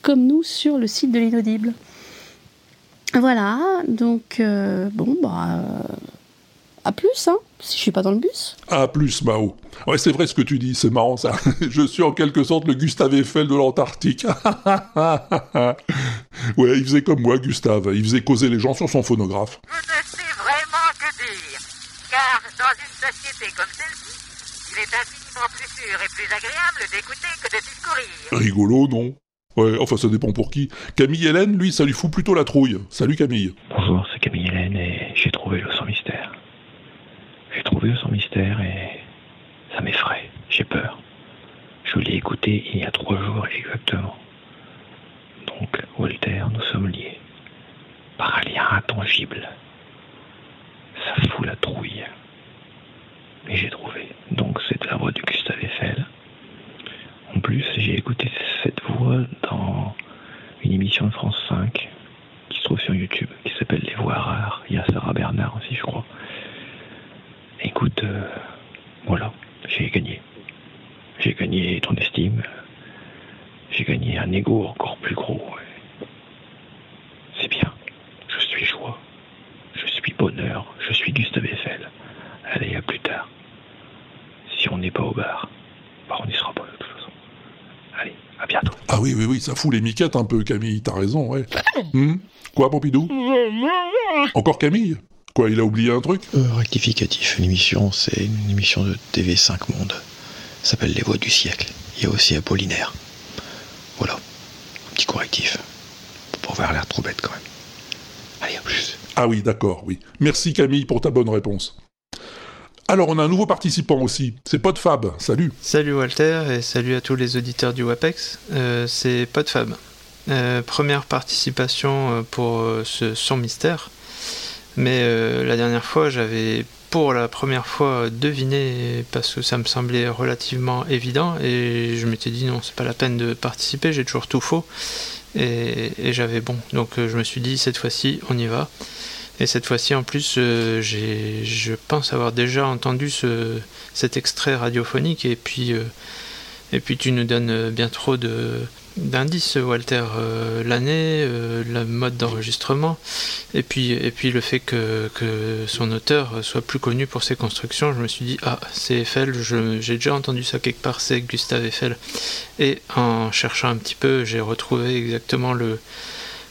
comme nous sur le site de l'inaudible. Voilà, donc euh, bon bah à plus hein, si je suis pas dans le bus. À plus Mao. Ouais, c'est vrai ce que tu dis, c'est marrant ça. je suis en quelque sorte le Gustave Eiffel de l'Antarctique. ouais, il faisait comme moi, Gustave. Il faisait causer les gens sur son phonographe. Je ne sais vraiment que dire. Car dans une société comme celle-ci, il est infiniment plus sûr et plus agréable d'écouter que de discourir. Rigolo, non? Ouais, enfin ça dépend pour qui. Camille Hélène, lui, ça lui fout plutôt la trouille. Salut Camille. Bonjour, c'est Camille Hélène et j'ai trouvé le son mystère. J'ai trouvé son mystère et ça m'effraie, j'ai peur. Je l'ai écouté il y a trois jours exactement. Donc, Walter, nous sommes liés par un lien intangible. Ça fout la trouille. Mais j'ai trouvé. Donc, c'est la voix du Gustave Eiffel. En plus, j'ai écouté cette voix dans une émission de France 5 qui se trouve sur YouTube, qui s'appelle Les Voix Rares. Il y a Sarah Bernard aussi, je crois. Écoute, euh, voilà, j'ai gagné. J'ai gagné ton estime. J'ai gagné un ego encore plus gros. C'est bien. Je suis joie. Je suis bonheur. Je suis Gustave Eiffel. Allez, à plus tard. Si on n'est pas au bar, bah on n'y sera pas de toute façon. Allez, à bientôt. Ah oui, oui, oui, ça fout les miquettes un peu, Camille, t'as raison, ouais. Hmm? Quoi, Pompidou? Encore Camille? Quoi, il a oublié un truc Euh, rectificatif, l'émission, c'est une émission de TV5 Monde. Ça s'appelle Les Voix du siècle. Il y a aussi Apollinaire. Voilà, un petit correctif. Pour pas avoir l'air trop bête quand même. Allez, à plus. Ah oui, d'accord, oui. Merci Camille pour ta bonne réponse. Alors, on a un nouveau participant aussi. C'est Podfab. Salut. Salut Walter et salut à tous les auditeurs du WAPEX. Euh, c'est Podfab. Euh, première participation euh, pour ce son mystère. Mais euh, la dernière fois, j'avais pour la première fois deviné parce que ça me semblait relativement évident et je m'étais dit non, c'est pas la peine de participer, j'ai toujours tout faux. Et, j'avais bon. Donc euh, je me suis dit cette fois-ci, on y va. Et cette fois-ci, en plus, euh, je pense avoir déjà entendu ce, cet extrait radiophonique. Et puis, et puis tu nous donnes bien trop de, d'indices, Walter. Euh, l'année, euh, le mode d'enregistrement. Et puis, et puis le fait que, son auteur soit plus connu pour ses constructions. Je me suis dit, ah, c'est Eiffel, j'ai déjà entendu ça quelque part, c'est Gustave Eiffel. Et en cherchant un petit peu, j'ai retrouvé exactement le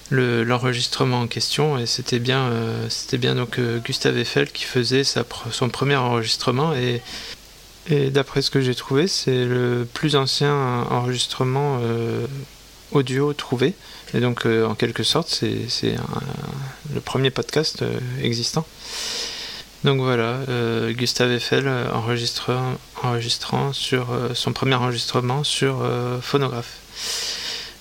le- l'enregistrement en question et c'était bien euh, c'était bien donc Gustave Eiffel qui faisait son premier enregistrement et et d'après ce que j'ai trouvé c'est le plus ancien enregistrement euh, audio trouvé et donc euh, en quelque sorte c'est le premier podcast euh, existant Donc voilà, Gustave Eiffel enregistrant, enregistrant sur son premier enregistrement sur phonographe.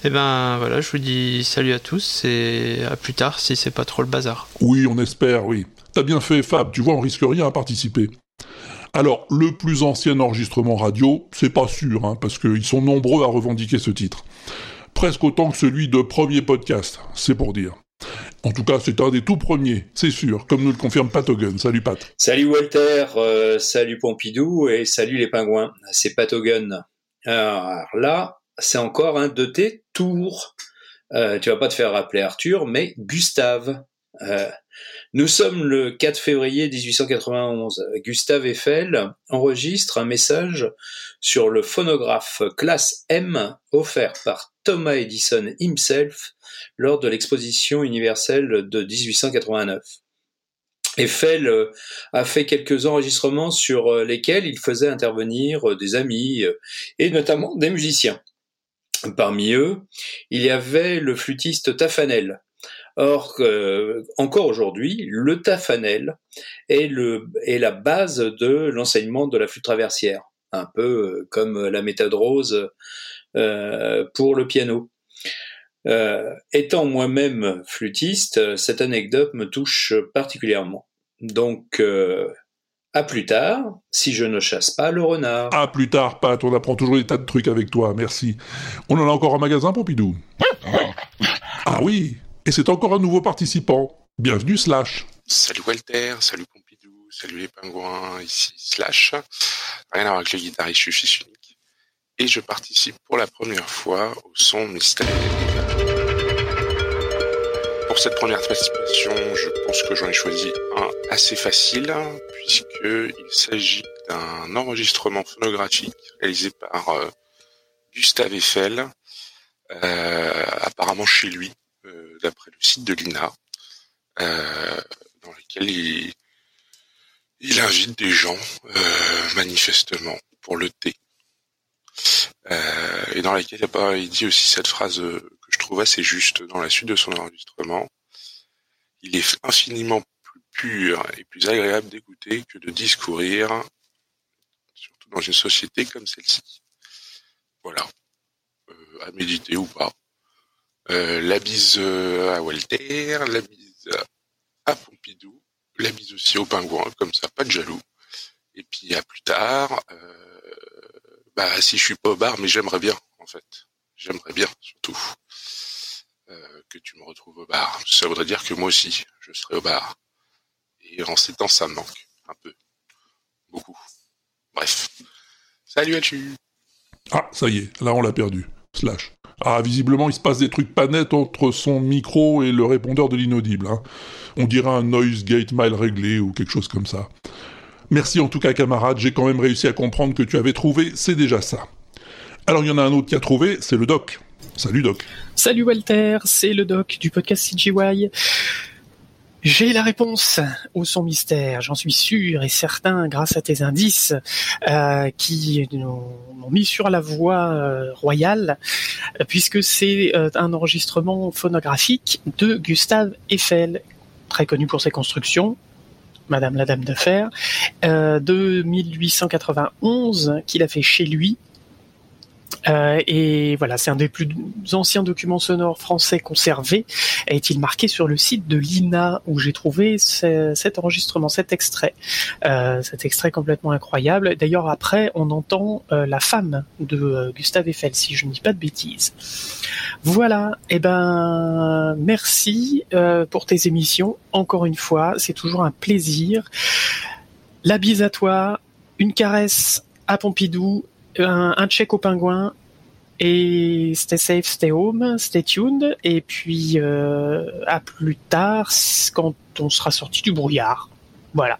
Et ben voilà, je vous dis salut à tous et à plus tard si c'est pas trop le bazar. Oui, on espère, oui. T'as bien fait, Fab, tu vois, on risque rien à participer. Alors, le plus ancien enregistrement radio, c'est pas sûr, hein, parce qu'ils sont nombreux à revendiquer ce titre. Presque autant que celui de premier podcast, c'est pour dire. En tout cas, c'est un des tout premiers, c'est sûr, comme nous le confirme Pat Hogan. Salut Pat. Salut Walter, euh, salut Pompidou et salut les pingouins. C'est Pat Hogan. Alors là, c'est encore un de tes tours. Euh, tu vas pas te faire rappeler Arthur, mais Gustave. Euh, nous sommes le 4 février 1891. Gustave Eiffel enregistre un message sur le phonographe classe M offert par Thomas Edison himself lors de l'exposition universelle de 1889. Eiffel euh, a fait quelques enregistrements sur euh, lesquels il faisait intervenir euh, des amis et notamment des musiciens. Parmi eux, il y avait le flûtiste Tafanel. Or, euh, encore aujourd'hui, le tafanel est, la base de l'enseignement de la flûte traversière, un peu comme la méthode rose euh, pour le piano. Euh, étant moi-même flûtiste, cette anecdote me touche particulièrement. Donc, euh, à plus tard, si je ne chasse pas le renard. À plus tard, Pat, on apprend toujours des tas de trucs avec toi, merci. On en a encore en magasin, Pompidou? Ah oui, et c'est encore un nouveau participant. Bienvenue, Slash. Salut Walter, salut Pompidou, salut les pingouins, ici Slash. Rien à voir avec le guitariste, je suis unique. Et je participe pour la première fois au son mystère. Pour cette première participation, je pense que j'en ai choisi un assez facile, puisqu'il s'agit d'un enregistrement phonographique réalisé par euh, Gustave Eiffel, euh, apparemment chez lui, d'après le site de l'INA, euh, dans lequel il, invite des gens, euh, manifestement, pour le thé. Euh, et dans laquelle il dit aussi cette phrase que je trouve assez juste dans la suite de son enregistrement. Il est infiniment plus pur et plus agréable d'écouter que de discourir, surtout dans une société comme celle-ci. Voilà. À méditer ou pas. Euh, la bise à Walter, la bise à Pompidou, la bise aussi aux pingouins, comme ça, pas de jaloux. Et puis à plus tard, euh, bah si je suis pas au bar, mais j'aimerais bien en fait, j'aimerais bien surtout euh, que tu me retrouves au bar. Ça voudrait dire que moi aussi, je serai au bar. Et en ces temps, ça me manque un peu, beaucoup. Bref, salut à tu. Ah, ça y est, là on l'a perdu. Ah, visiblement, il se passe des trucs pas nets entre son micro et le répondeur de l'inaudible. Hein. On dirait un noise gate mal réglé ou quelque chose comme ça. Merci en tout cas, camarade, j'ai quand même réussi à comprendre que tu avais trouvé, c'est déjà ça. Alors il y en a un autre qui a trouvé, c'est le doc. Salut doc. Salut Walter, c'est le doc du podcast CGY. J'ai la réponse au son mystère, j'en suis sûr et certain, grâce à tes indices euh, qui m'ont mis sur la voie euh, royale, puisque c'est euh, un enregistrement phonographique de Gustave Eiffel, très connu pour ses constructions, Madame la Dame de Fer, euh, de 1891 qu'il a fait chez lui. Euh, et voilà, c'est un des plus anciens documents sonores français conservés. Est-il marqué sur le site de l'INA où j'ai trouvé ce- cet enregistrement, cet extrait, euh, cet extrait complètement incroyable. D'ailleurs, après, on entend euh, la femme de euh, Gustave Eiffel, si je ne dis pas de bêtises. Voilà, et ben merci euh, pour tes émissions. Encore une fois, c'est toujours un plaisir. La bise à toi, une caresse à Pompidou, un, un check au pingouin. Et stay safe, stay home, stay tuned. Et puis euh, à plus tard quand on sera sorti du brouillard. Voilà.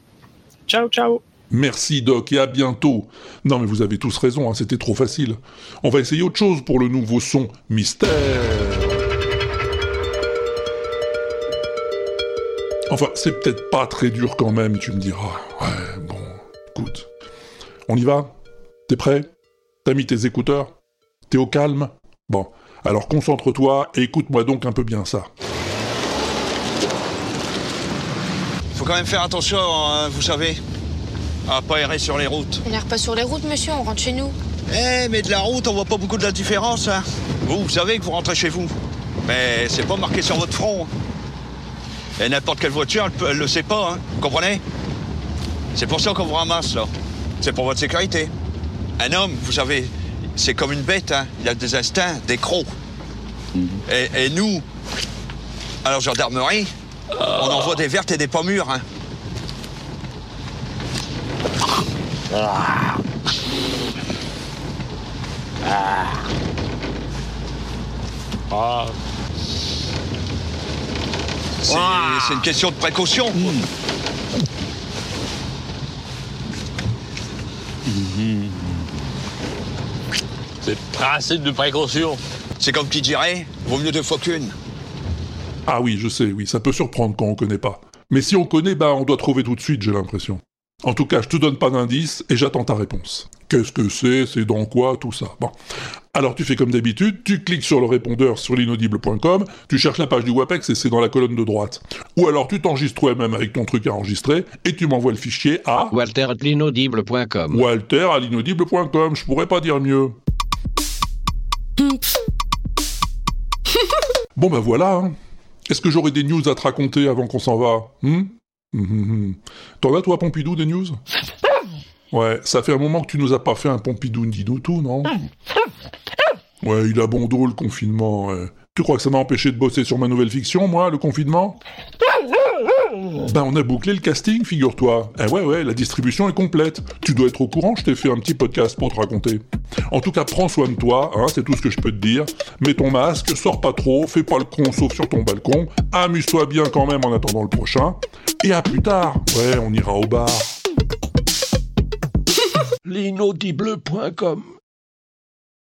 Ciao, ciao. Merci Doc et à bientôt. Non mais vous avez tous raison, hein, c'était trop facile. On va essayer autre chose pour le nouveau son mystère. Enfin, c'est peut-être pas très dur quand même, tu me diras. Ouais, bon, écoute. On y va? T'es prêt? T'as mis tes écouteurs? T'es au calme? Bon, alors concentre-toi et écoute-moi donc un peu bien ça. Faut faut quand même faire attention, hein, vous savez, à pas errer sur les routes. On n'erre pas sur les routes, monsieur, on rentre chez nous. Eh, mais de la route, on voit pas beaucoup de la différence. Hein. Vous, vous savez que vous rentrez chez vous. Mais c'est pas marqué sur votre front. hein. Et n'importe quelle voiture, elle, peut- elle le sait pas, hein. Vous comprenez? C'est pour ça qu'on vous ramasse, là. C'est pour votre sécurité. Un homme, vous savez, c'est comme une bête, hein. Il a des instincts, des crocs. Et, et nous, à la gendarmerie, on envoie des vertes et des pas mûres, hein. C'est c'est une question de précaution. C'est principe de précaution. C'est comme qui dirait, vaut mieux deux fois qu'une. Ah oui, je sais, oui, ça peut surprendre quand on connaît pas. Mais si on connaît, bah on doit trouver tout de suite, j'ai l'impression. En tout cas, je te donne pas d'indice et j'attends ta réponse. Qu'est-ce que c'est C'est dans quoi Tout ça. Bon. Alors tu fais comme d'habitude, tu cliques sur le répondeur sur l'inaudible.com, tu cherches la page du WAPEX et c'est dans la colonne de droite. Ou alors tu t'enregistres toi-même avec ton truc à enregistrer et tu m'envoies le fichier à Walter at l'inaudible.com. walter à l'inaudible.com, je pourrais pas dire mieux. Bon bah voilà, hein. Est-ce que j'aurai des news à te raconter avant qu'on s'en va hmm? Hum, hum, hum. T'en as toi Pompidou des news? Ouais, ça fait un moment que tu nous as pas fait un Pompidou dis-nous tout, non? Ouais, il a bon dos le confinement. ouais. Tu crois que ça m'a empêché de bosser sur ma nouvelle fiction, moi, le confinement? Ben, on a bouclé le casting, figure-toi. Eh ouais, ouais, la distribution est complète. Tu dois être au courant, je t'ai fait un petit podcast pour te raconter. En tout cas, prends soin de toi, hein, c'est tout ce que je peux te dire. Mets ton masque, sors pas trop, fais pas le con sauf sur ton balcon. Amuse-toi bien quand même en attendant le prochain. Et à plus tard. Ouais, on ira au bar. L'inaudible.com.